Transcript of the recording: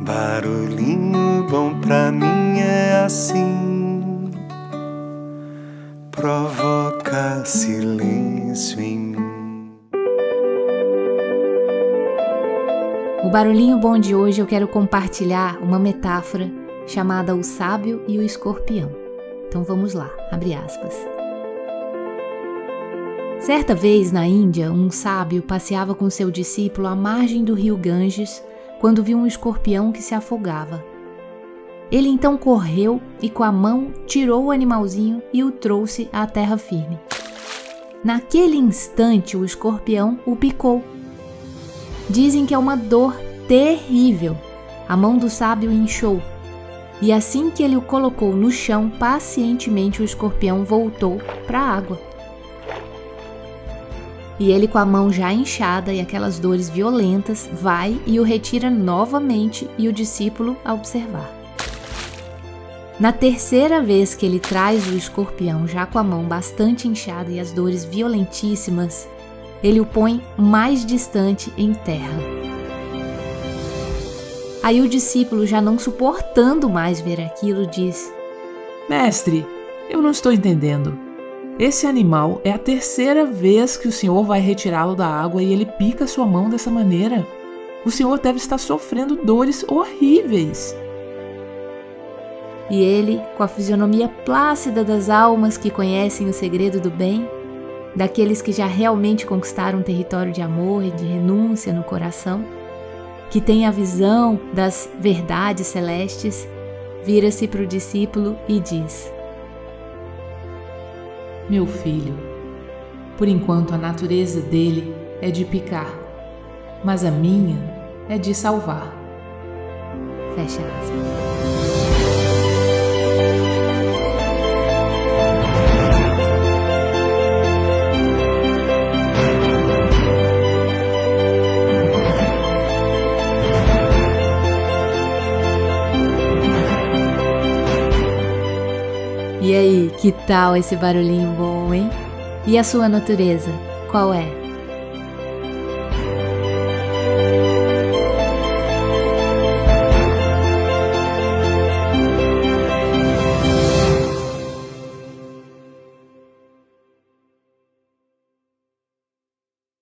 Barulhinho bom pra mim é assim, provoca silêncio em mim. O barulhinho bom de hoje eu quero compartilhar uma metáfora chamada O Sábio e o Escorpião. Então vamos lá, abre aspas. Certa vez na Índia, um sábio passeava com seu discípulo à margem do rio Ganges quando viu um escorpião que se afogava. Ele então correu e com a mão tirou o animalzinho e o trouxe à terra firme. Naquele instante, o escorpião o picou. Dizem que é uma dor terrível. A mão do sábio inchou. E assim que ele o colocou no chão, pacientemente o escorpião voltou para a água. E ele, com a mão já inchada e aquelas dores violentas, vai e o retira novamente e o discípulo a observar. Na terceira vez que ele traz o escorpião já com a mão bastante inchada e as dores violentíssimas, ele o põe mais distante em terra. Aí o discípulo, já não suportando mais ver aquilo, diz: Mestre, eu não estou entendendo. Esse animal é a terceira vez que o senhor vai retirá-lo da água e ele pica sua mão dessa maneira. O senhor deve estar sofrendo dores horríveis. E ele, com a fisionomia plácida das almas que conhecem o segredo do bem, daqueles que já realmente conquistaram um território de amor e de renúncia no coração, que tem a visão das verdades celestes, vira-se para o discípulo e diz: meu filho. Por enquanto a natureza dele é de picar, mas a minha é de salvar. Fecha aspas. Aí, que tal esse barulhinho bom, hein? E a sua natureza, qual é?